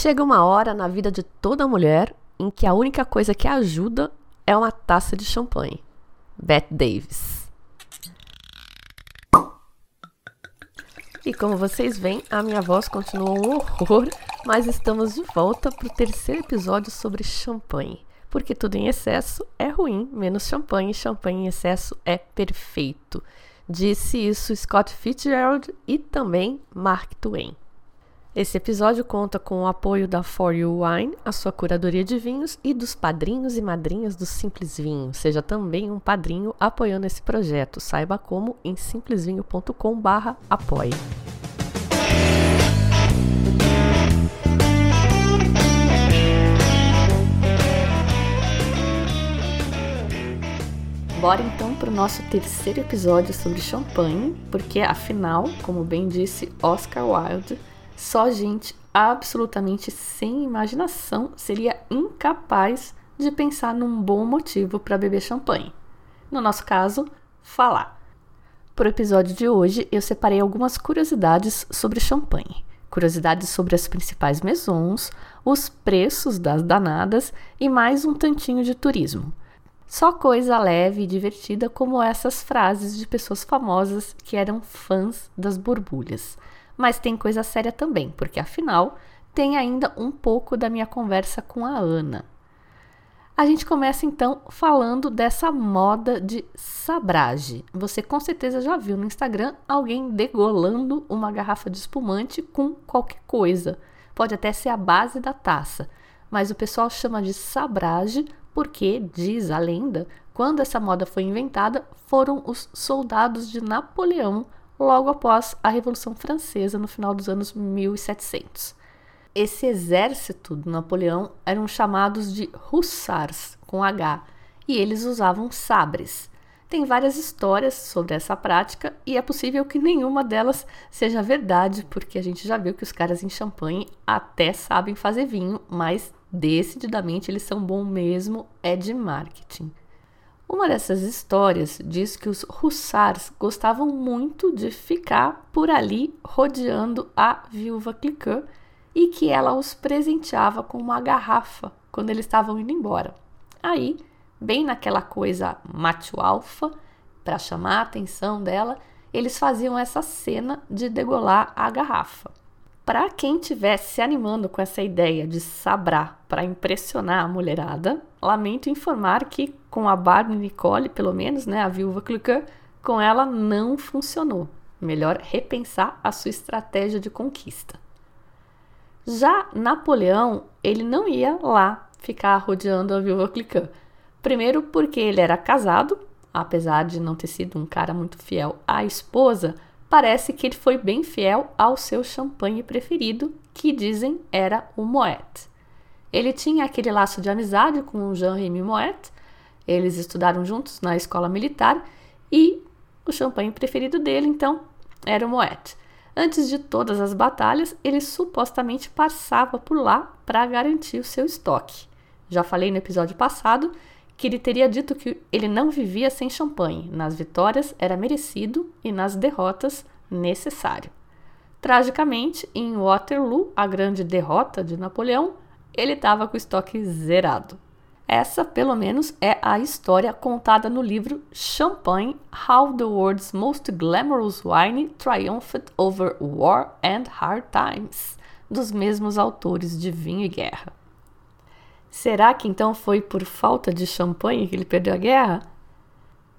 Chega uma hora na vida de toda mulher em que a única coisa que ajuda é uma taça de champanhe. Bette Davis. E como vocês veem, a minha voz continua um horror, mas estamos de volta para o terceiro episódio sobre champanhe. Porque tudo em excesso é ruim, menos champanhe, champanhe em excesso é perfeito. Disse isso Scott Fitzgerald e também Mark Twain. Esse episódio conta com o apoio da For You Wine, a sua curadoria de vinhos, e dos padrinhos e madrinhas do Simples Vinho. Seja também um padrinho apoiando esse projeto. Saiba como em simplesvinho.com/apoie. Bora então para o nosso terceiro episódio sobre champanhe, porque afinal, como bem disse Oscar Wilde, só gente absolutamente sem imaginação seria incapaz de pensar num bom motivo para beber champanhe. No nosso caso, falar. Para o episódio de hoje, eu separei algumas curiosidades sobre champanhe. Curiosidades sobre as principais maisons, os preços das danadas e mais um tantinho de turismo. Só coisa leve e divertida como essas frases de pessoas famosas que eram fãs das borbulhas mas tem coisa séria também, porque afinal tem ainda um pouco da minha conversa com a Ana. A gente começa então falando dessa moda de sabrage. Você com certeza já viu no Instagram alguém degolando uma garrafa de espumante com qualquer coisa. Pode até ser a base da taça, mas o pessoal chama de sabrage porque, diz a lenda, quando essa moda foi inventada, foram os soldados de Napoleão logo após a Revolução Francesa, no final dos anos 1700. Esse exército do Napoleão eram chamados de hussars, com H, e eles usavam sabres. Tem várias histórias sobre essa prática e é possível que nenhuma delas seja verdade, porque a gente já viu que os caras em Champagne até sabem fazer vinho, mas decididamente eles são bons mesmo é de marketing. Uma dessas histórias diz que os hussars gostavam muito de ficar por ali rodeando a viúva Cliquot e que ela os presenteava com uma garrafa quando eles estavam indo embora. Aí, bem naquela coisa macho alfa, para chamar a atenção dela, eles faziam essa cena de degolar a garrafa. Para quem estivesse se animando com essa ideia de sabrar para impressionar a mulherada, lamento informar que com a Barbie Nicole, pelo menos, né, a viúva Cluquin, com ela não funcionou. Melhor repensar a sua estratégia de conquista. Já Napoleão, ele não ia lá ficar rodeando a viúva Cliquin. Primeiro porque ele era casado, apesar de não ter sido um cara muito fiel à esposa, parece que ele foi bem fiel ao seu champanhe preferido, que dizem era o Moet. Ele tinha aquele laço de amizade com Jean-Remy Moet, eles estudaram juntos na escola militar e o champanhe preferido dele, então, era o Moet. Antes de todas as batalhas, ele supostamente passava por lá para garantir o seu estoque. Já falei no episódio passado que ele teria dito que ele não vivia sem champanhe. Nas vitórias era merecido e nas derrotas necessário. Tragicamente, em Waterloo, a grande derrota de Napoleão, ele estava com o estoque zerado. Essa, pelo menos, é a história contada no livro Champagne: How the World's Most Glamorous Wine Triumphed Over War and Hard Times, dos mesmos autores de Vinho e Guerra. Será que então foi por falta de champanhe que ele perdeu a guerra?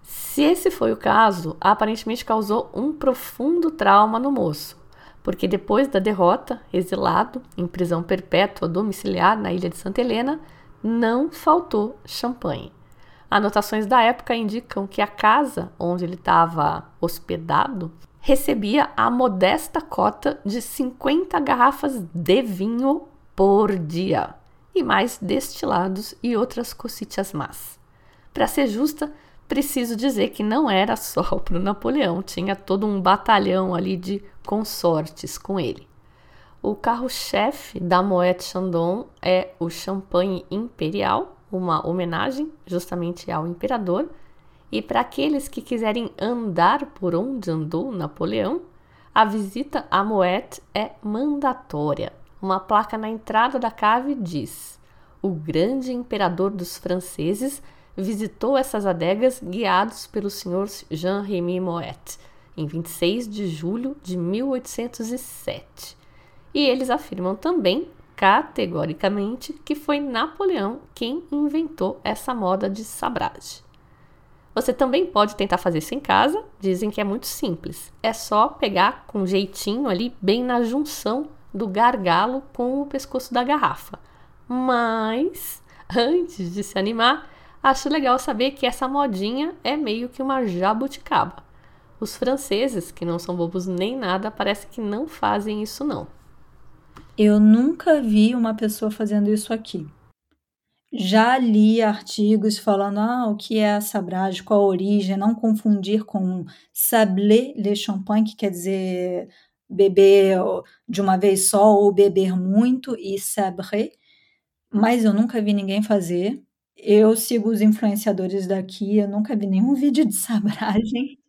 Se esse foi o caso, aparentemente causou um profundo trauma no moço, porque depois da derrota, exilado em prisão perpétua domiciliar na ilha de Santa Helena, não faltou champanhe. Anotações da época indicam que a casa onde ele estava hospedado recebia a modesta cota de 50 garrafas de vinho por dia e mais destilados e outras cositas más. Para ser justa, preciso dizer que não era só para o Napoleão, tinha todo um batalhão ali de consortes com ele. O carro-chefe da Moet Chandon é o Champagne Imperial, uma homenagem justamente ao imperador. E para aqueles que quiserem andar por onde andou Napoleão, a visita à Moet é mandatória. Uma placa na entrada da cave diz: O grande imperador dos franceses visitou essas adegas guiados pelo senhor Jean-Rémy Moet em 26 de julho de 1807. E eles afirmam também, categoricamente, que foi Napoleão quem inventou essa moda de sabrage. Você também pode tentar fazer isso em casa, dizem que é muito simples. É só pegar com jeitinho ali, bem na junção do gargalo com o pescoço da garrafa. Mas, antes de se animar, acho legal saber que essa modinha é meio que uma jabuticaba. Os franceses, que não são bobos nem nada, parece que não fazem isso não. Eu nunca vi uma pessoa fazendo isso aqui. Já li artigos falando ah, o que é a sabrage, qual a origem, não confundir com sablé le champagne, que quer dizer beber de uma vez só ou beber muito, e sabré, mas eu nunca vi ninguém fazer. Eu sigo os influenciadores daqui, eu nunca vi nenhum vídeo de sabragem.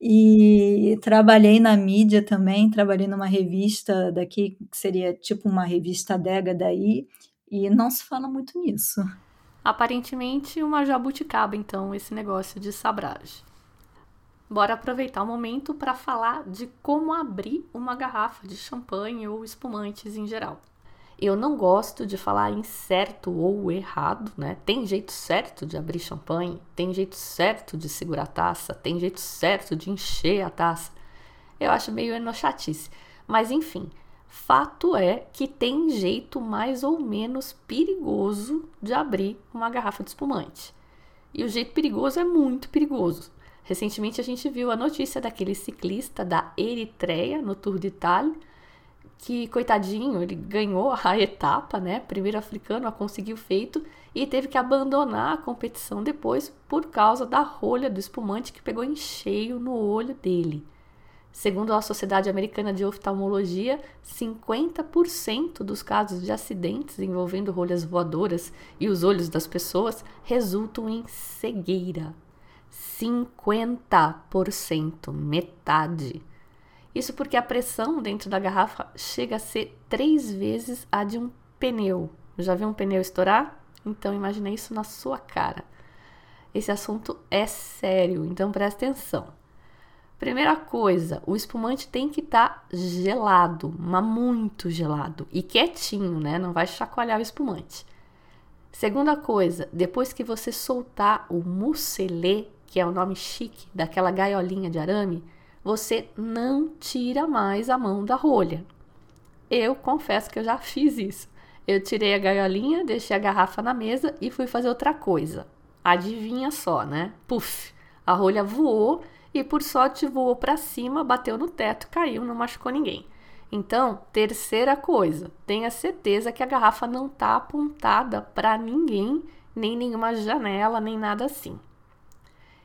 E trabalhei na mídia também, trabalhei numa revista daqui, que seria tipo uma revista adega daí, e não se fala muito nisso. Aparentemente, uma jabuticaba, então, esse negócio de sabrage. Bora aproveitar o momento para falar de como abrir uma garrafa de champanhe ou espumantes em geral. Eu não gosto de falar em certo ou errado, né? Tem jeito certo de abrir champanhe, tem jeito certo de segurar a taça, tem jeito certo de encher a taça. Eu acho meio enochatice. Mas enfim, Fato é que tem jeito mais ou menos perigoso de abrir uma garrafa de espumante. E o jeito perigoso é muito perigoso. Recentemente a gente viu a notícia daquele ciclista da Eritreia no Tour de Itália, que coitadinho, ele ganhou a etapa, né? Primeiro africano a conseguir o feito e teve que abandonar a competição depois por causa da rolha do espumante que pegou em cheio no olho dele. Segundo a Sociedade Americana de Oftalmologia, 50% dos casos de acidentes envolvendo rolhas voadoras e os olhos das pessoas resultam em cegueira. 50%, metade. Isso porque a pressão dentro da garrafa chega a ser três vezes a de um pneu. Já viu um pneu estourar? Então imagine isso na sua cara. Esse assunto é sério, então preste atenção. Primeira coisa, o espumante tem que estar tá gelado, mas muito gelado e quietinho, né? Não vai chacoalhar o espumante. Segunda coisa, depois que você soltar o mucelê, que é o nome chique daquela gaiolinha de arame, você não tira mais a mão da rolha. Eu confesso que eu já fiz isso. Eu tirei a gaiolinha, deixei a garrafa na mesa e fui fazer outra coisa. Adivinha só, né? Puf! A rolha voou e por sorte voou para cima, bateu no teto, caiu, não machucou ninguém. Então, terceira coisa, tenha certeza que a garrafa não está apontada para ninguém, nem nenhuma janela, nem nada assim.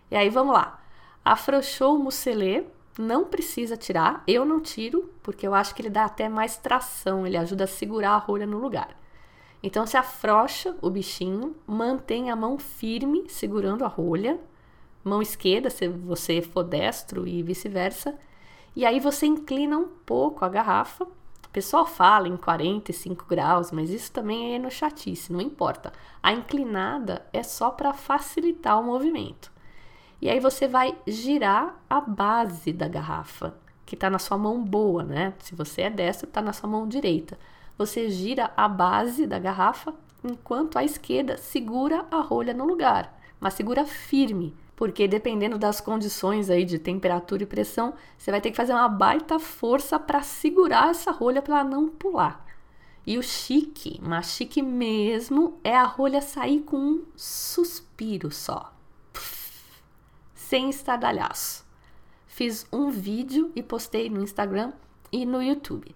E aí vamos lá. Afrouxou o mucelê, não precisa tirar, eu não tiro, porque eu acho que ele dá até mais tração, ele ajuda a segurar a rolha no lugar. Então se afrouxa o bichinho, mantém a mão firme segurando a rolha mão esquerda, se você for destro e vice-versa. E aí você inclina um pouco a garrafa. O pessoal fala em 45 graus, mas isso também é no chatice, não importa. A inclinada é só para facilitar o movimento. E aí você vai girar a base da garrafa, que está na sua mão boa, né? Se você é destro, está na sua mão direita. Você gira a base da garrafa enquanto a esquerda segura a rolha no lugar, mas segura firme porque dependendo das condições aí de temperatura e pressão, você vai ter que fazer uma baita força para segurar essa rolha para não pular. E o chique, mas chique mesmo, é a rolha sair com um suspiro só, sem estardalhaço. Fiz um vídeo e postei no Instagram e no YouTube.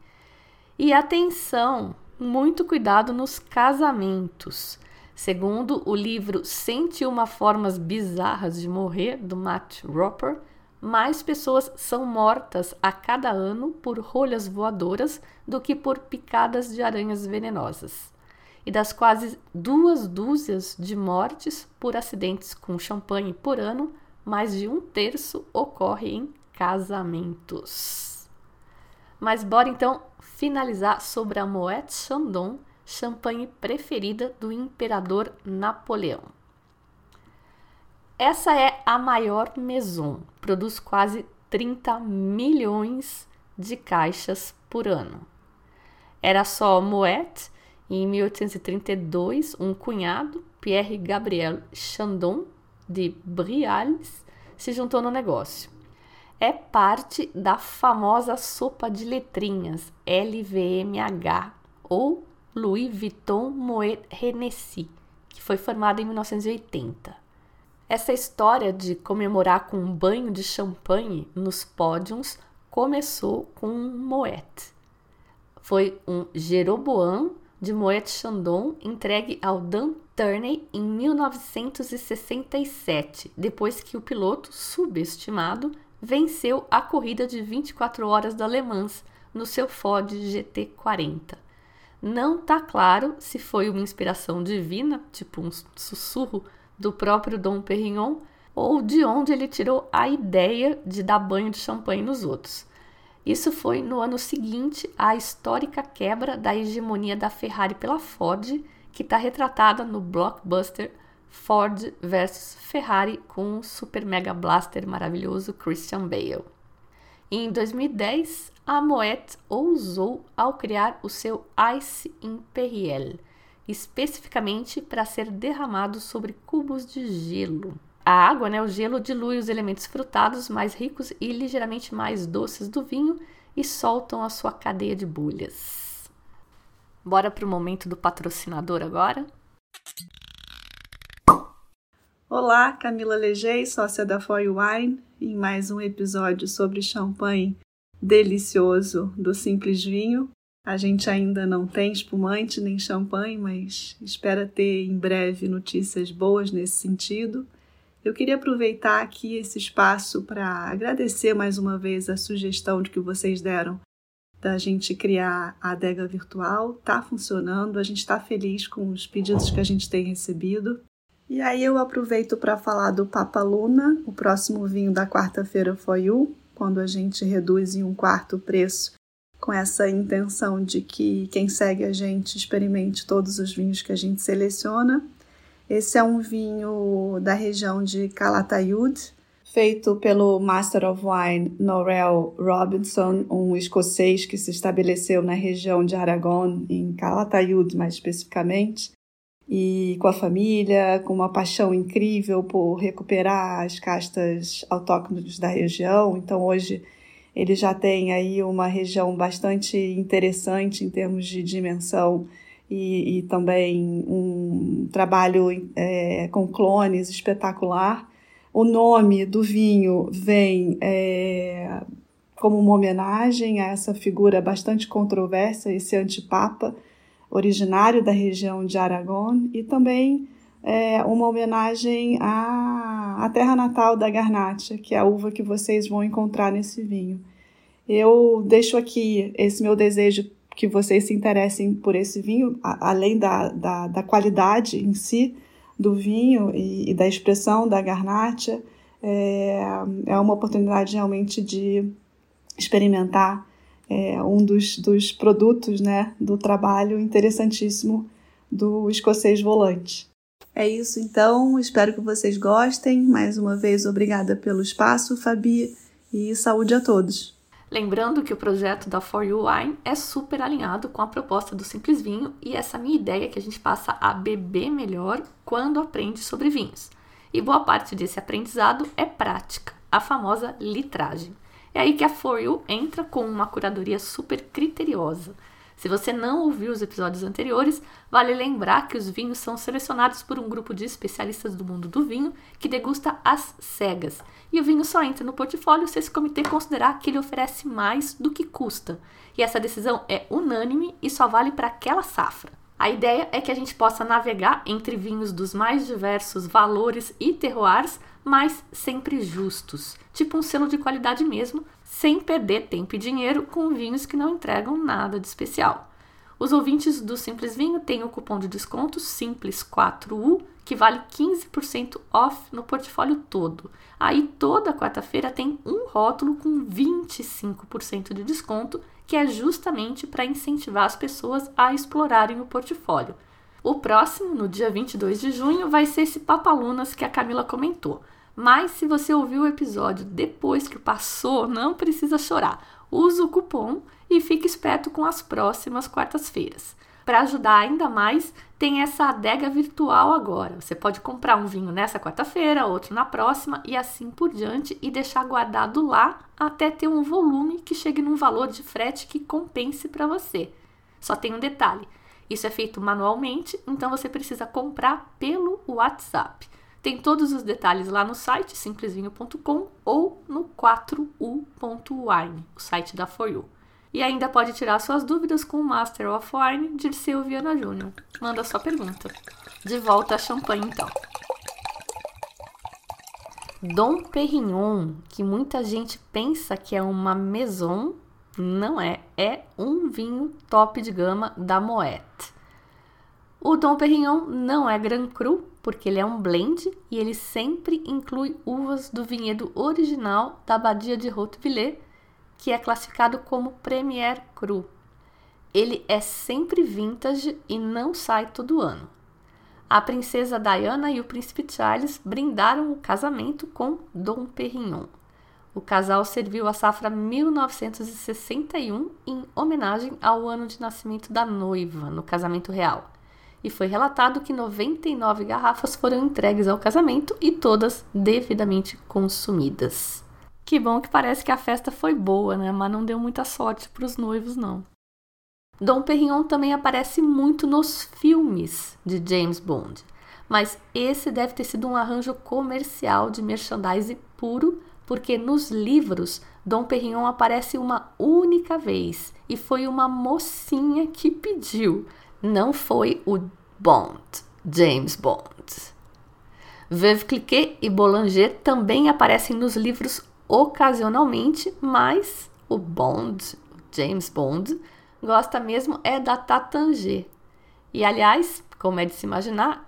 E atenção, muito cuidado nos casamentos. Segundo o livro 101 Formas Bizarras de Morrer, do Matt Roper, mais pessoas são mortas a cada ano por rolhas voadoras do que por picadas de aranhas venenosas. E das quase duas dúzias de mortes por acidentes com champanhe por ano, mais de um terço ocorre em casamentos. Mas bora então finalizar sobre a Moet Chandon, champanhe preferida do imperador Napoleão. Essa é a maior maison, produz quase 30 milhões de caixas por ano. Era só Moet e em 1832 um cunhado, Pierre Gabriel Chandon de Briales, se juntou no negócio. É parte da famosa sopa de letrinhas LVMH ou Louis Vuitton Moet Hennessy, que foi formada em 1980. Essa história de comemorar com um banho de champanhe nos pódios começou com um Moet. Foi um Jeroboam de Moet Chandon entregue ao Dan Turney em 1967, depois que o piloto subestimado venceu a corrida de 24 horas da Le Mans no seu Ford GT40. Não está claro se foi uma inspiração divina, tipo um sussurro do próprio Dom Perignon, ou de onde ele tirou a ideia de dar banho de champanhe nos outros. Isso foi no ano seguinte à histórica quebra da hegemonia da Ferrari pela Ford, que está retratada no blockbuster Ford vs Ferrari com o super mega blaster maravilhoso Christian Bale. em 2010, a Moet ousou ao criar o seu Ice Imperial, especificamente para ser derramado sobre cubos de gelo. A água, né, o gelo, dilui os elementos frutados mais ricos e ligeiramente mais doces do vinho e soltam a sua cadeia de bolhas. Bora para o momento do patrocinador agora? Olá, Camila Legei, sócia da Foy Wine, em mais um episódio sobre champanhe delicioso do Simples Vinho. A gente ainda não tem espumante nem champanhe, mas espera ter em breve notícias boas nesse sentido. Eu queria aproveitar aqui esse espaço para agradecer mais uma vez a sugestão de que vocês deram da gente criar a adega virtual. Tá funcionando, a gente está feliz com os pedidos que a gente tem recebido. E aí eu aproveito para falar do Papa Luna, o próximo vinho da quarta-feira foi o, quando a gente reduz em um quarto o preço, com essa intenção de que quem segue a gente experimente todos os vinhos que a gente seleciona. Esse é um vinho da região de Calatayud, feito pelo Master of Wine Norrell Robinson, um escocês que se estabeleceu na região de Aragon, em Calatayud mais especificamente e com a família, com uma paixão incrível por recuperar as castas autóctones da região. Então hoje ele já tem aí uma região bastante interessante em termos de dimensão e, e também um trabalho é, com clones espetacular. O nome do vinho vem é, como uma homenagem a essa figura bastante controversa, esse antipapa, originário da região de Aragão, e também é, uma homenagem à, à terra natal da Garnacha, que é a uva que vocês vão encontrar nesse vinho. Eu deixo aqui esse meu desejo que vocês se interessem por esse vinho, além da, da, da, qualidade em si do vinho e, e da expressão da Garnacha. É, é uma oportunidade realmente de experimentar é, um dos, dos produtos né, do trabalho interessantíssimo do escocês volante. É isso então, espero que vocês gostem. Mais uma vez, obrigada pelo espaço, Fabi, e saúde a todos. Lembrando que o projeto da For You Wine é super alinhado com a proposta do Simples Vinho e essa minha ideia é que a gente passa a beber melhor quando aprende sobre vinhos. E boa parte desse aprendizado é prática, a famosa litragem. É aí que a For You entra com uma curadoria super criteriosa. Se você não ouviu os episódios anteriores, vale lembrar que os vinhos são selecionados por um grupo de especialistas do mundo do vinho que degusta as cegas. E o vinho só entra no portfólio se esse comitê considerar que ele oferece mais do que custa. E essa decisão é unânime e só vale para aquela safra. A ideia é que a gente possa navegar entre vinhos dos mais diversos valores e terroirs, mas sempre justos, tipo um selo de qualidade mesmo, sem perder tempo e dinheiro com vinhos que não entregam nada de especial. Os ouvintes do Simples Vinho têm o cupom de desconto Simples4U, que vale 15% off no portfólio todo. Aí toda quarta-feira tem um rótulo com 25% de desconto que é justamente para incentivar as pessoas a explorarem o portfólio. O próximo, no dia 22 de junho, vai ser esse Papalunas que a Camila comentou. Mas se você ouviu o episódio depois que passou, não precisa chorar. Use o cupom e fique esperto com as próximas quartas-feiras. Para ajudar ainda mais, tem essa adega virtual agora. Você pode comprar um vinho nessa quarta-feira, outro na próxima e assim por diante e deixar guardado lá até ter um volume que chegue num valor de frete que compense para você. Só tem um detalhe: isso é feito manualmente, então você precisa comprar pelo WhatsApp. Tem todos os detalhes lá no site simplesvinho.com ou no 4u.wine, o site da For You. E ainda pode tirar suas dúvidas com o Master of Wine Dirceu Viana Júnior. Manda sua pergunta. De volta a champanhe então. Dom Perignon, que muita gente pensa que é uma maison, não é. É um vinho top de gama da Moet. O Dom Perignon não é Grand Cru, porque ele é um blend e ele sempre inclui uvas do vinhedo original da Abadia de Hautevillers, que é classificado como Premier Cru. Ele é sempre vintage e não sai todo ano. A princesa Diana e o príncipe Charles brindaram o casamento com Dom Perignon. O casal serviu a safra 1961 em homenagem ao ano de nascimento da noiva no casamento real. E foi relatado que 99 garrafas foram entregues ao casamento e todas devidamente consumidas. Que bom que parece que a festa foi boa, né? Mas não deu muita sorte para os noivos, não. Dom Perignon também aparece muito nos filmes de James Bond, mas esse deve ter sido um arranjo comercial de merchandising puro, porque nos livros Dom Perignon aparece uma única vez e foi uma mocinha que pediu, não foi o Bond, James Bond. Veuve Clicquot e Boulanger também aparecem nos livros ocasionalmente, mas o Bond, James Bond, gosta mesmo é da Tatange. E aliás, como é de se imaginar,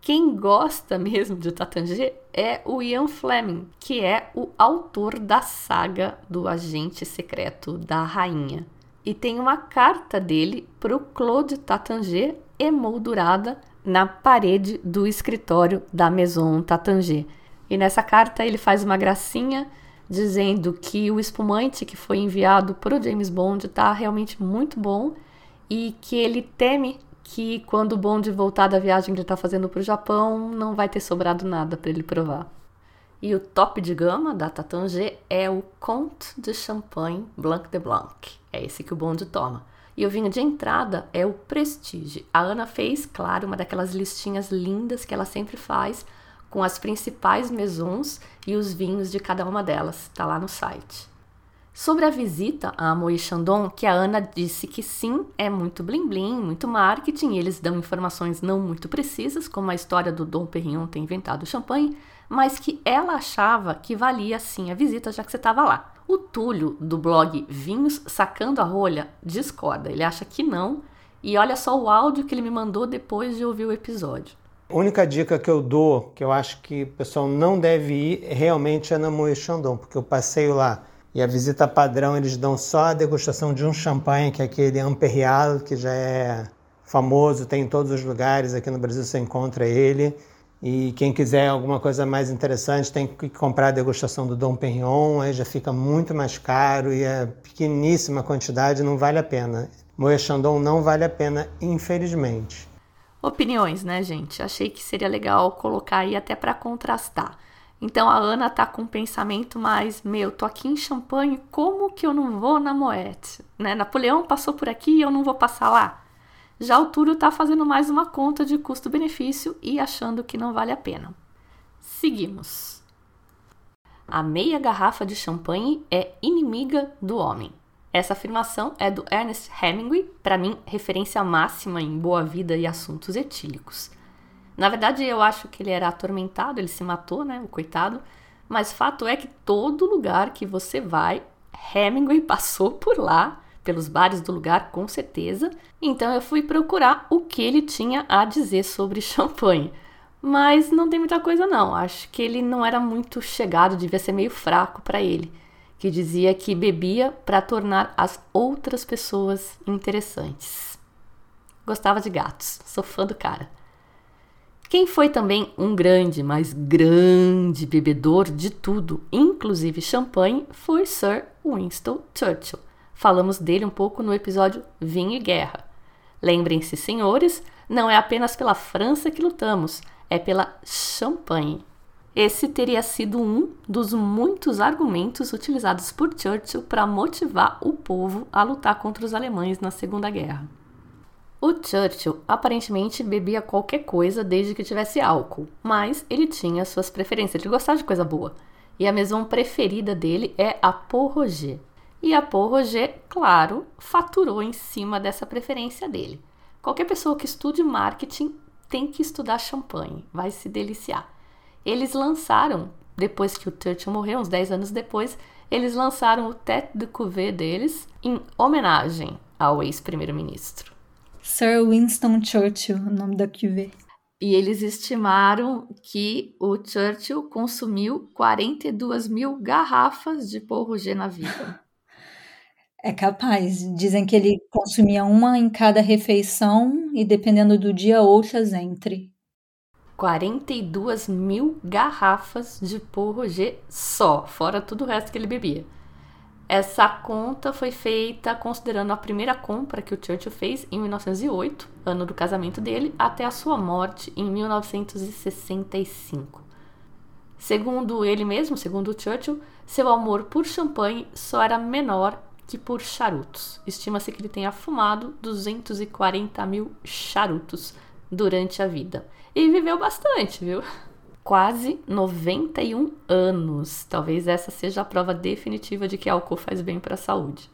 quem gosta mesmo de Tatange é o Ian Fleming, que é o autor da saga do agente secreto da rainha. E tem uma carta dele para o Claude Tatange emoldurada na parede do escritório da Maison Tatange. E nessa carta ele faz uma gracinha dizendo que o espumante que foi enviado para o James Bond está realmente muito bom e que ele teme que quando o Bond voltar da viagem que ele está fazendo para o Japão não vai ter sobrado nada para ele provar. E o top de gama da Tatange é o Comte de Champagne Blanc de Blanc. É esse que o Bond toma. E o vinho de entrada é o Prestige. A Ana fez, claro, uma daquelas listinhas lindas que ela sempre faz com as principais maisons e os vinhos de cada uma delas. Está lá no site. Sobre a visita a Moët Chandon, que a Ana disse que sim, é muito bling bling, muito marketing, eles dão informações não muito precisas, como a história do Dom Perignon ter inventado o champanhe, mas que ela achava que valia sim a visita, já que você estava lá. O Túlio, do blog Vinhos Sacando a Rolha, discorda, ele acha que não, e olha só o áudio que ele me mandou depois de ouvir o episódio. A única dica que eu dou, que eu acho que o pessoal não deve ir, realmente é na Moët Chandon, porque eu passeio lá e a visita padrão eles dão só a degustação de um champanhe, que é aquele Imperial, que já é famoso, tem em todos os lugares, aqui no Brasil você encontra ele. E quem quiser alguma coisa mais interessante tem que comprar a degustação do Dom Perignon, aí já fica muito mais caro e é pequeníssima quantidade, não vale a pena. Moët Chandon não vale a pena, infelizmente. Opiniões, né, gente? Achei que seria legal colocar aí até para contrastar. Então a Ana tá com um pensamento mais, meu, tô aqui em Champagne, como que eu não vou na Moët? Né? Napoleão passou por aqui e eu não vou passar lá. Já o Túlio tá fazendo mais uma conta de custo-benefício e achando que não vale a pena. Seguimos. A meia garrafa de champanhe é inimiga do homem. Essa afirmação é do Ernest Hemingway, para mim, referência máxima em boa vida e assuntos etílicos. Na verdade, eu acho que ele era atormentado, ele se matou, né, o coitado, mas fato é que todo lugar que você vai, Hemingway passou por lá, pelos bares do lugar, com certeza. Então eu fui procurar o que ele tinha a dizer sobre champanhe. Mas não tem muita coisa não. Acho que ele não era muito chegado, devia ser meio fraco para ele que dizia que bebia para tornar as outras pessoas interessantes. Gostava de gatos, sou fã do cara. Quem foi também um grande, mas grande bebedor de tudo, inclusive champanhe, foi Sir Winston Churchill. Falamos dele um pouco no episódio Vinho e Guerra. Lembrem-se, senhores, não é apenas pela França que lutamos, é pela champanhe. Esse teria sido um dos muitos argumentos utilizados por Churchill para motivar o povo a lutar contra os alemães na Segunda Guerra. O Churchill aparentemente bebia qualquer coisa desde que tivesse álcool, mas ele tinha suas preferências, ele gostava de coisa boa. E a maison preferida dele é a Pont Roger. E a Pont Roger, claro, faturou em cima dessa preferência dele. Qualquer pessoa que estude marketing tem que estudar champanhe, vai se deliciar. Eles lançaram, depois que o Churchill morreu, uns 10 anos depois, eles lançaram o Tête de Cuvée deles em homenagem ao ex-primeiro-ministro. Sir Winston Churchill, o nome da cuvée. E eles estimaram que o Churchill consumiu 42 mil garrafas de Paul Roger na vida. É capaz. Dizem que ele consumia uma em cada refeição e, dependendo do dia, outras entre. 42 mil garrafas de Paul Roger só, fora tudo o resto que ele bebia. Essa conta foi feita considerando a primeira compra que o Churchill fez em 1908, ano do casamento dele, até a sua morte em 1965. Segundo ele mesmo, segundo o Churchill, seu amor por champanhe só era menor que por charutos. Estima-se que ele tenha fumado 240 mil charutos durante a vida. E viveu bastante, viu? Quase 91 anos. Talvez essa seja a prova definitiva de que álcool faz bem para a saúde.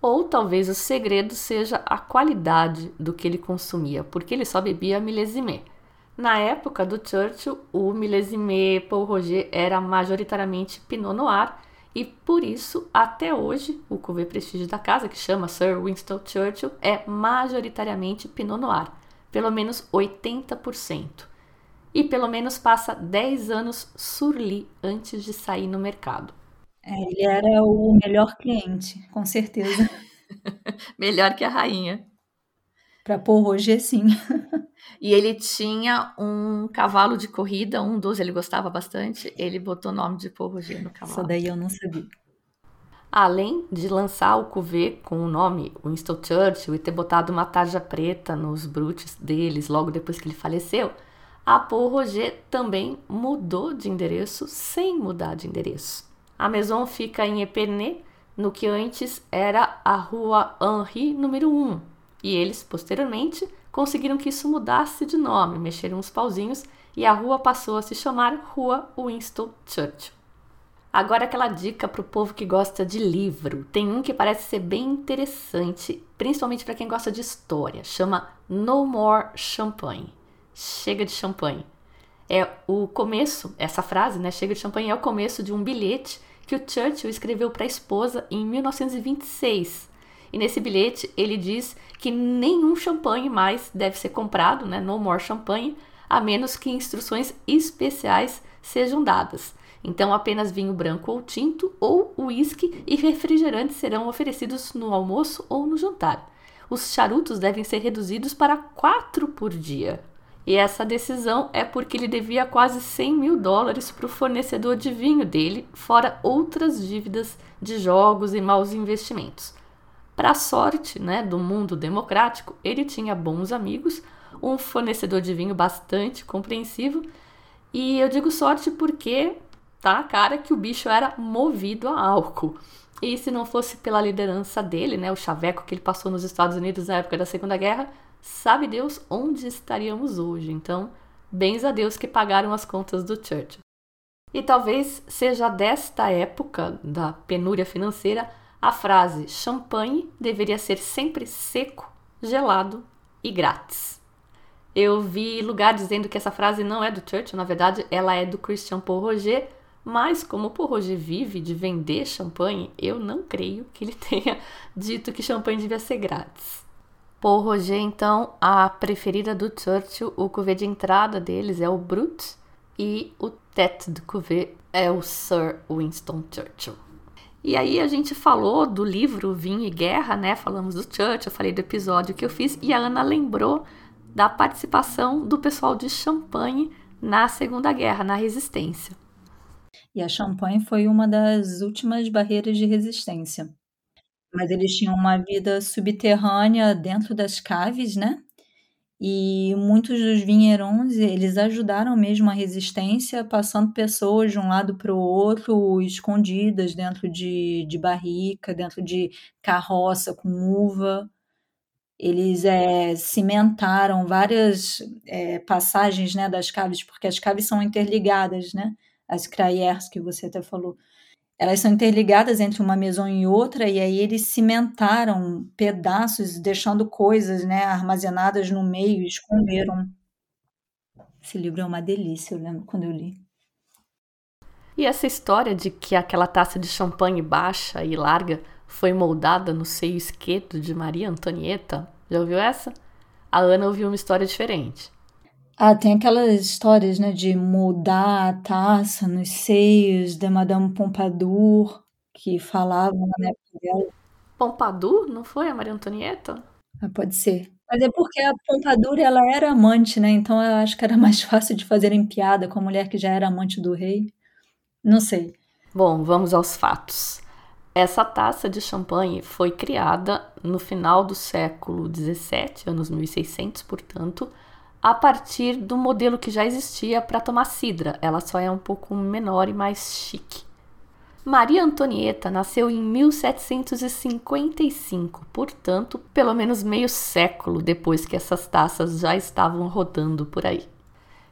Ou talvez o segredo seja a qualidade do que ele consumia, porque ele só bebia milésime. Na época do Churchill, o milésime Paul Roger era majoritariamente Pinot Noir e por isso, até hoje, o cuvê prestígio da casa, que chama Sir Winston Churchill, é majoritariamente Pinot Noir, pelo menos 80%. E pelo menos passa 10 anos surli antes de sair no mercado. É, ele era o melhor cliente, com certeza. melhor que a rainha. Para Paul Roger, sim. E ele tinha um cavalo de corrida, um dos, ele gostava bastante, ele botou o nome de Paul Roger no cavalo. Isso daí eu não sabia. Além de lançar o cuvê com o nome Winston Churchill e ter botado uma tarja preta nos brutes deles logo depois que ele faleceu, a Paul Roger também mudou de endereço sem mudar de endereço. A Maison fica em Epernay, no que antes era a Rua Henri número 1, e eles, posteriormente, conseguiram que isso mudasse de nome, mexeram uns pauzinhos e a rua passou a se chamar Rua Winston Churchill. Agora aquela dica para o povo que gosta de livro. Tem um que parece ser bem interessante, principalmente para quem gosta de história. Chama No More Champagne. Chega de champanhe. É o começo, essa frase, né? Chega de champanhe é o começo de um bilhete que o Churchill escreveu para a esposa em 1926 e nesse bilhete ele diz que nenhum champanhe mais deve ser comprado, né? No more champanhe, a menos que instruções especiais sejam dadas. Então, apenas vinho branco ou tinto, ou uísque e refrigerantes serão oferecidos no almoço ou no jantar. Os charutos devem ser reduzidos para quatro por dia. E essa decisão é porque ele devia quase 100 mil dólares para o fornecedor de vinho dele, fora outras dívidas de jogos e maus investimentos. Para a sorte né, do mundo democrático, ele tinha bons amigos, um fornecedor de vinho bastante compreensivo. E eu digo sorte porque tá cara que o bicho era movido a álcool. E se não fosse pela liderança dele, né, o chaveco que ele passou nos Estados Unidos na época da Segunda Guerra, sabe Deus onde estaríamos hoje. Então, bens a Deus que pagaram as contas do Churchill. E talvez seja desta época da penúria financeira a frase champanhe deveria ser sempre seco, gelado e grátis. Eu vi lugar dizendo que essa frase não é do Churchill, na verdade ela é do Christian Paul Roger, mas como o Paul Roger vive de vender champanhe, eu não creio que ele tenha dito que champanhe devia ser grátis. Paul Roger, então, a preferida do Churchill, o cuvê de entrada deles é o Brut e o tête de cuvée é o Sir Winston Churchill. E aí a gente falou do livro Vinho e Guerra, né? Falamos do Church, eu falei do episódio que eu fiz e a Ana lembrou da participação do pessoal de Champagne na Segunda Guerra, na resistência. E a Champagne foi uma das últimas barreiras de resistência. Mas eles tinham uma vida subterrânea dentro das caves, né? E muitos dos vinheirões, eles ajudaram mesmo a resistência, passando pessoas de um lado para o outro, escondidas dentro de, de barrica, dentro de carroça com uva. Eles é, cimentaram várias é, passagens né, das caves, porque as caves são interligadas, né? As crayères que você até falou elas são interligadas entre uma maison e outra, e aí eles cimentaram pedaços, deixando coisas né, armazenadas no meio, esconderam. Esse livro é uma delícia, eu lembro quando eu li. E essa história de que aquela taça de champanhe baixa e larga foi moldada no seio esquerdo de Maria Antonieta, já ouviu essa? A Ana ouviu uma história diferente. Ah, tem aquelas histórias, né, de mudar a taça nos seios da Madame Pompadour, que falavam na época dela. Pompadour? Não foi a Maria Antonieta? Ah, pode ser. Mas é porque a Pompadour, ela era amante, né? Então eu acho que era mais fácil de fazerem piada com a mulher que já era amante do rei. Não sei. Bom, vamos aos fatos. Essa taça de champanhe foi criada no final do século XVII, anos 1600, portanto, a partir do modelo que já existia para tomar cidra. Ela só é um pouco menor e mais chique. Maria Antonieta nasceu em 1755, portanto, pelo menos meio século depois que essas taças já estavam rodando por aí.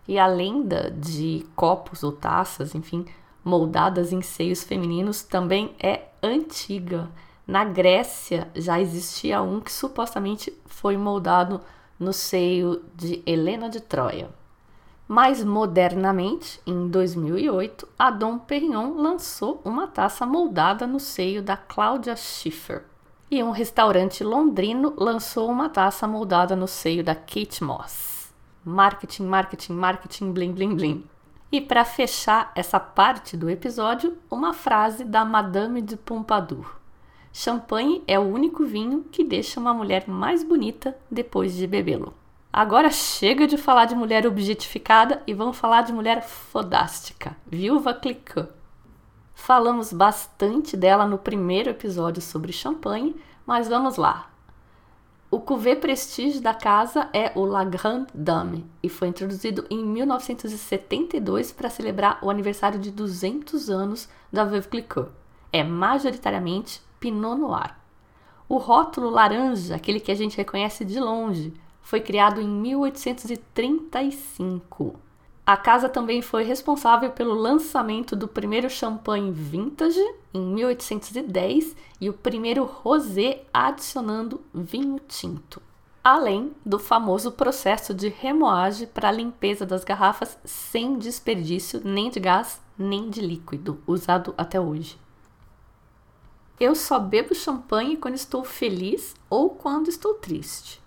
E a lenda de copos ou taças, enfim, moldadas em seios femininos também é antiga. Na Grécia já existia um que supostamente foi moldado no seio de Helena de Troia. Mais modernamente, em 2008, a Dom Perignon lançou uma taça moldada no seio da Claudia Schiffer. E um restaurante londrino lançou uma taça moldada no seio da Kate Moss. Marketing, marketing, marketing, bling, bling, bling. E para fechar essa parte do episódio, uma frase da Madame de Pompadour. Champanhe é o único vinho que deixa uma mulher mais bonita depois de bebê-lo. Agora chega de falar de mulher objetificada e vamos falar de mulher fodástica, Viúva Clicquot. Falamos bastante dela no primeiro episódio sobre champanhe, mas vamos lá. O cuvée prestige da casa é o La Grande Dame e foi introduzido em 1972 para celebrar o aniversário de 200 anos da Veuve Clicquot. É majoritariamente Pinot Noir. O rótulo laranja, aquele que a gente reconhece de longe, foi criado em 1835. A casa também foi responsável pelo lançamento do primeiro champanhe vintage em 1810 e o primeiro rosé adicionando vinho tinto. Além do famoso processo de remoagem para a limpeza das garrafas sem desperdício nem de gás nem de líquido, usado até hoje. Eu só bebo champanhe quando estou feliz ou quando estou triste.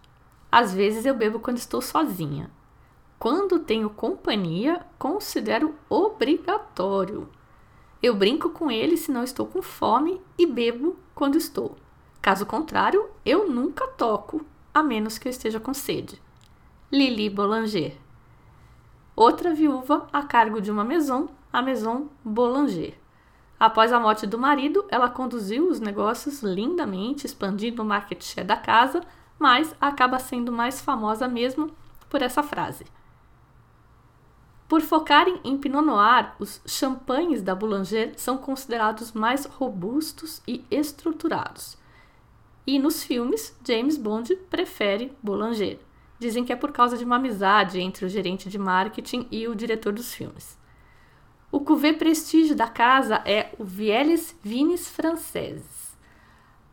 Às vezes eu bebo quando estou sozinha. Quando tenho companhia, considero obrigatório. Eu brinco com ele se não estou com fome e bebo quando estou. Caso contrário, eu nunca toco, a menos que eu esteja com sede. Lili Boulanger. Outra viúva a cargo de uma maison, a Maison Boulanger. Após a morte do marido, ela conduziu os negócios lindamente, expandindo o market share da casa, mas acaba sendo mais famosa mesmo por essa frase. Por focarem em Pinot Noir, os champanhes da Boulanger são considerados mais robustos e estruturados. E nos filmes, James Bond prefere Boulanger. Dizem que é por causa de uma amizade entre o gerente de marketing e o diretor dos filmes. O cuvée prestígio da casa é o Vieles Vines Franceses.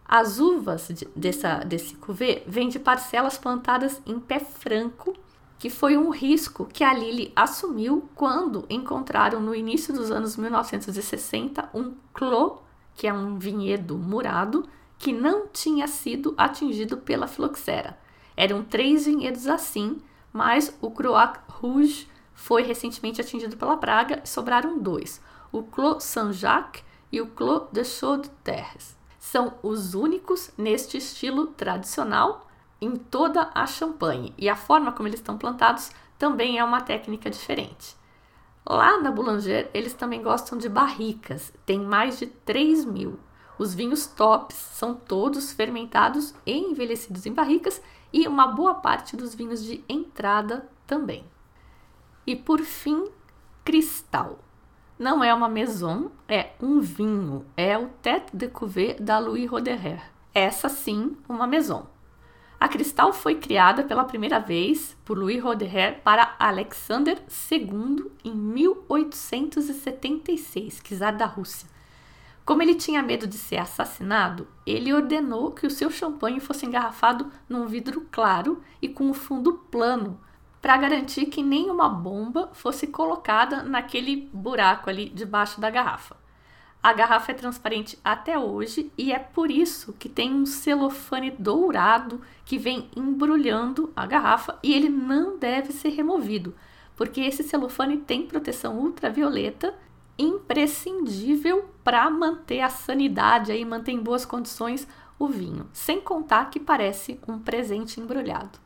As uvas de, dessa, desse cuvée vêm de parcelas plantadas em pé franco, que foi um risco que a Lily assumiu quando encontraram no início dos anos 1960 um clos, que é um vinhedo murado, que não tinha sido atingido pela filoxera. Eram três vinhedos assim, mas o Croix Rouge foi recentemente atingido pela praga e sobraram dois, o Clos Saint-Jacques e o Clos de Chaux de Terres. São os únicos neste estilo tradicional em toda a Champagne e a forma como eles estão plantados também é uma técnica diferente. Lá na Boulanger, eles também gostam de barricas, tem mais de 3 mil. Os vinhos tops são todos fermentados e envelhecidos em barricas e uma boa parte dos vinhos de entrada também. E por fim, cristal. Não é uma maison, é um vinho. É o Tête de Cuvée da Louis Roederer. Essa sim, uma maison. A cristal foi criada pela primeira vez por Louis Roederer para Alexander II em 1876, czar da Rússia. Como ele tinha medo de ser assassinado, ele ordenou que o seu champanhe fosse engarrafado num vidro claro e com o fundo plano, para garantir que nenhuma bomba fosse colocada naquele buraco ali debaixo da garrafa. A garrafa é transparente até hoje e é por isso que tem um celofane dourado que vem embrulhando a garrafa e ele não deve ser removido, porque esse celofane tem proteção ultravioleta imprescindível para manter a sanidade e manter em boas condições o vinho, sem contar que parece um presente embrulhado.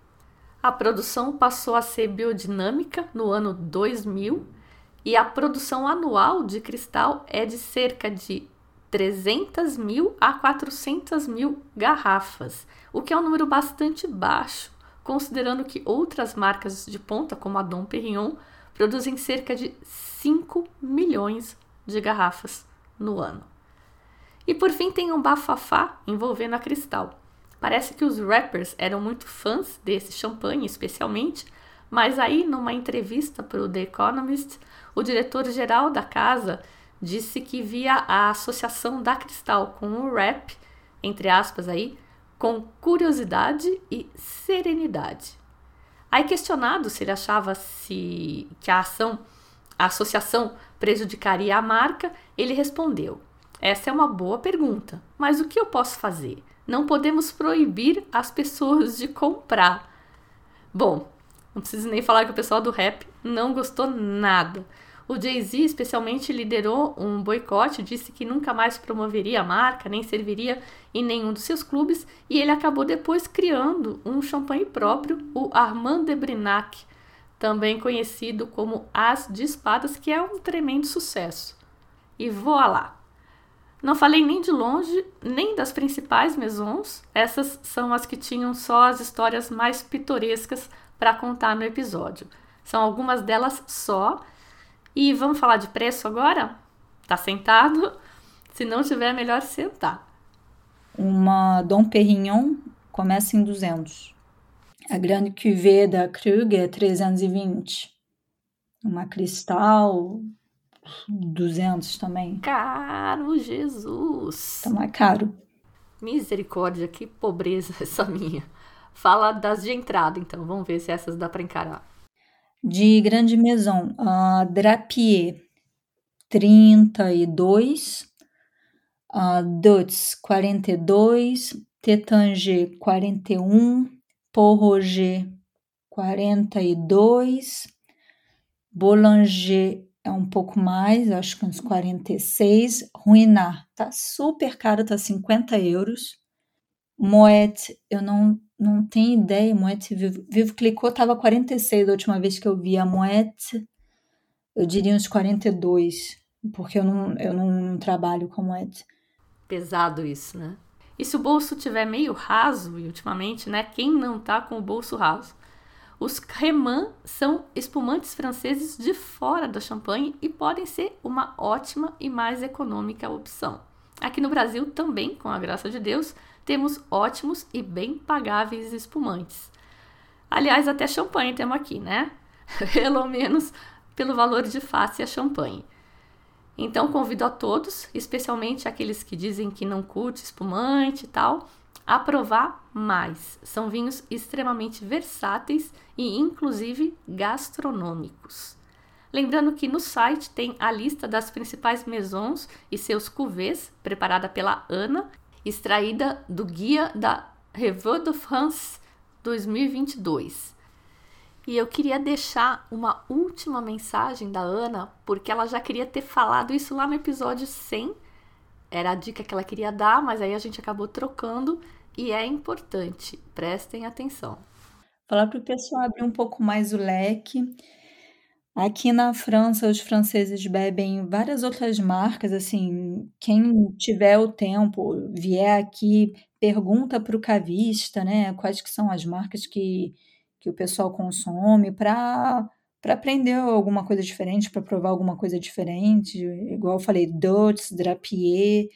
A produção passou a ser biodinâmica no ano 2000 e a produção anual de cristal é de cerca de 300 mil a 400 mil garrafas, o que é um número bastante baixo, considerando que outras marcas de ponta, como a Dom Perignon, produzem cerca de 5 milhões de garrafas no ano. E por fim tem um bafafá envolvendo a Cristal. Parece que os rappers eram muito fãs desse champanhe, especialmente, mas aí numa entrevista para o The Economist, o diretor-geral da casa disse que via a associação da Cristal com o rap, entre aspas aí, com curiosidade e serenidade. Aí questionado se ele achava se que a ação, a associação prejudicaria a marca, ele respondeu: "Essa é uma boa pergunta, mas o que eu posso fazer? Não podemos proibir as pessoas de comprar." Bom, não preciso nem falar que o pessoal do rap não gostou nada. O Jay-Z, especialmente, liderou um boicote, disse que nunca mais promoveria a marca, nem serviria em nenhum dos seus clubes, e ele acabou depois criando um champanhe próprio, o Armand de Brinac, também conhecido como As de Espadas, que é um tremendo sucesso. E voa lá! Não falei nem de longe, nem das principais maisons, essas são as que tinham só as histórias mais pitorescas para contar no episódio. São algumas delas só, e vamos falar de preço agora? Tá sentado? Se não tiver, é melhor sentar. Uma Dom Perignon começa em 200. A grande cuvée da Krug é 320. Uma Cristal, 200 também. Caro Jesus! Então é caro. Misericórdia, que pobreza essa minha. Fala das de entrada, então. Vamos ver se essas dá para encarar de Grande Maison, uh, Drapier 32, uh, Dutz 42, Tétanger 41, Paul Roger 42, Boulanger é um pouco mais, acho que uns 46, Ruinart tá super caro, tá 50 euros, Moet, eu não não tenho ideia, Moete Vivo, Vivo clicou, tava 46 da última vez que eu vi a Moete. Eu diria uns 42, porque eu não, eu não trabalho com Moete. Pesado isso, né? E se o bolso tiver meio raso, e ultimamente, né? Quem não tá com o bolso raso? Os Cremant são espumantes franceses de fora da champanhe e podem ser uma ótima e mais econômica opção. Aqui no Brasil também, com a graça de Deus, temos ótimos e bem pagáveis espumantes. Aliás, até champanhe temos aqui, né? Pelo menos pelo valor de face a champanhe. Então convido a todos, especialmente aqueles que dizem que não curte espumante e tal, a provar mais. São vinhos extremamente versáteis e inclusive gastronômicos. Lembrando que no site tem a lista das principais maisons e seus cuvées, preparada pela Ana, extraída do Guia da Revue de France 2022. E eu queria deixar uma última mensagem da Ana, porque ela já queria ter falado isso lá no episódio 100 Era a dica que ela queria dar, mas aí a gente acabou trocando e é importante. Prestem atenção. Falar para o pessoal abrir um pouco mais o leque. Aqui na França, os franceses bebem várias outras marcas, assim, quem tiver o tempo, vier aqui, pergunta para o cavista, né, quais que são as marcas que, que o pessoal consome para para aprender alguma coisa diferente, para provar alguma coisa diferente, igual eu falei, Dots, Drapier,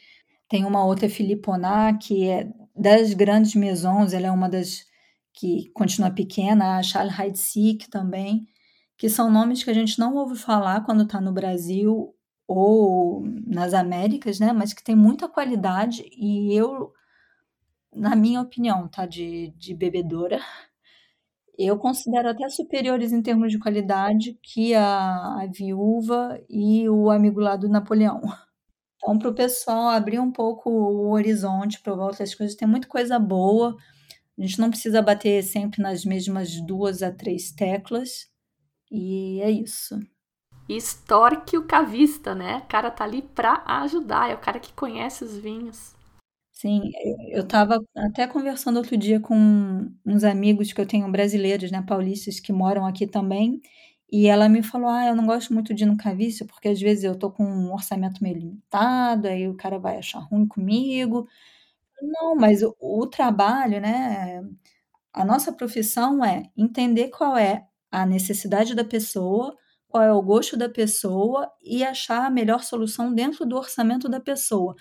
tem uma outra Philipponat, que é das grandes maisons, ela é uma das que continua pequena, a Charles Heidsieck também, que são nomes que a gente não ouve falar quando está no Brasil ou nas Américas, né? Mas que tem muita qualidade e eu, na minha opinião, tá? De, de bebedora, eu considero até superiores em termos de qualidade que a, a viúva e o amigo lá do Napoleão. Então, para o pessoal abrir um pouco o horizonte, provar outras coisas, tem muita coisa boa. A gente não precisa bater sempre nas mesmas duas a três teclas. E é isso. Estorque o cavista, né? O cara tá ali para ajudar, é o cara que conhece os vinhos. Sim, eu estava até conversando outro dia com uns amigos que eu tenho brasileiros, né, paulistas, que moram aqui também, e ela me falou: Ah, eu não gosto muito de ir no cavista, porque às vezes eu tô com um orçamento meio limitado, aí o cara vai achar ruim comigo. Não, mas o, o trabalho, né? A nossa profissão é entender qual é a necessidade da pessoa, qual é o gosto da pessoa e achar a melhor solução dentro do orçamento da pessoa.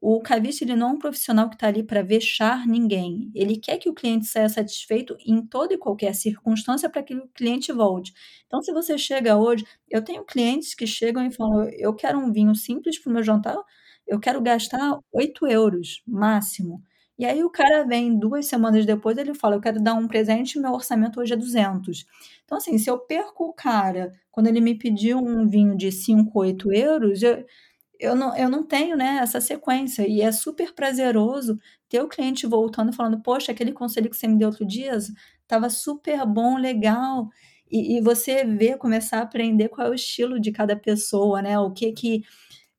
O cavista ele não é um profissional que está ali para vexar ninguém. Ele quer que o cliente saia satisfeito em toda e qualquer circunstância para que o cliente volte. Então, se você chega hoje, eu tenho clientes que chegam e falam: eu quero um vinho simples para o meu jantar, eu quero gastar 8 euros máximo. E aí o cara vem duas semanas depois, ele fala, eu quero dar um presente, meu orçamento hoje é 200. Então, assim, se eu perco o cara, quando ele me pediu um vinho de 5, 8 euros, eu, eu, não, eu não tenho né, essa sequência. E é super prazeroso ter o cliente voltando falando, poxa, aquele conselho que você me deu outro dia estava super bom, legal. E, e você vê, começar a aprender qual é o estilo de cada pessoa, né? O que que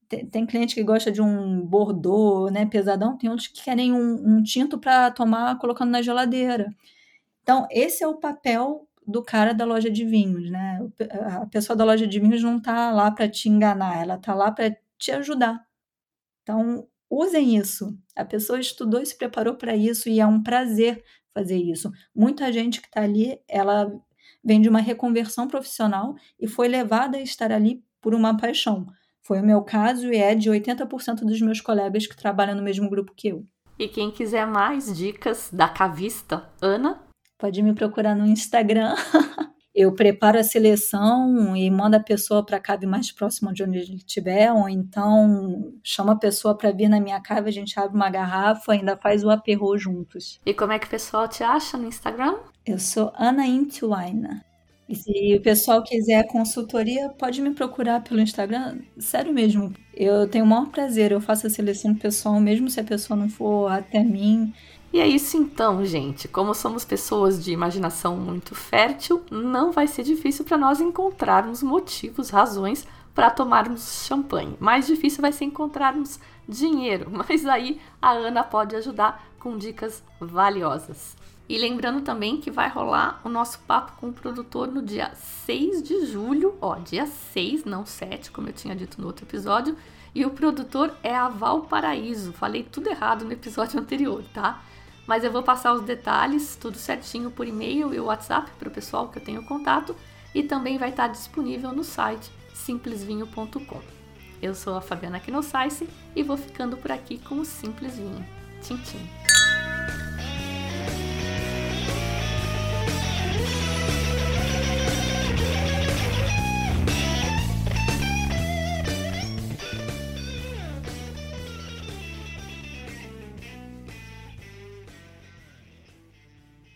tem, tem, cliente que gosta de um Bordeaux, né, pesadão, tem outros que querem um, um tinto para tomar colocando na geladeira. Então, esse é o papel do cara da loja de vinhos, né? A pessoa da loja de vinhos não está lá para te enganar, ela está lá para te ajudar. Então, usem isso. A pessoa estudou e se preparou para isso e é um prazer fazer isso. Muita gente que está ali, ela vem de uma reconversão profissional e foi levada a estar ali por uma paixão. Foi o meu caso e é de 80% dos meus colegas que trabalham no mesmo grupo que eu. E quem quiser mais dicas da cavista, Ana? Pode me procurar no Instagram. eu preparo a seleção e mando a pessoa para a cave mais próxima de onde ele estiver, ou então chama a pessoa para vir na minha cave, a gente abre uma garrafa ainda faz o aperro juntos. E como é que o pessoal te acha no Instagram? Eu sou Ana Intuaina. E se o pessoal quiser consultoria, pode me procurar pelo Instagram. Sério mesmo, eu tenho o maior prazer. Eu faço a seleção pessoal, mesmo se a pessoa não for até mim. E é isso então, gente. Como somos pessoas de imaginação muito fértil, não vai ser difícil para nós encontrarmos motivos, razões para tomarmos champanhe. Mais difícil vai ser encontrarmos dinheiro, mas aí a Ana pode ajudar com dicas valiosas. E lembrando também que vai rolar o nosso papo com o produtor no dia 6 de julho, ó, dia 6, não 7, como eu tinha dito no outro episódio. E o produtor é a Valparaíso. Falei tudo errado no episódio anterior, tá? Mas eu vou passar os detalhes, tudo certinho por e-mail e WhatsApp para o pessoal que eu tenho contato. E também vai estar disponível no site simplesvinho.com. Eu sou a Fabiana Knossaise e vou ficando por aqui com o Simples Vinho. Tchim, tchim.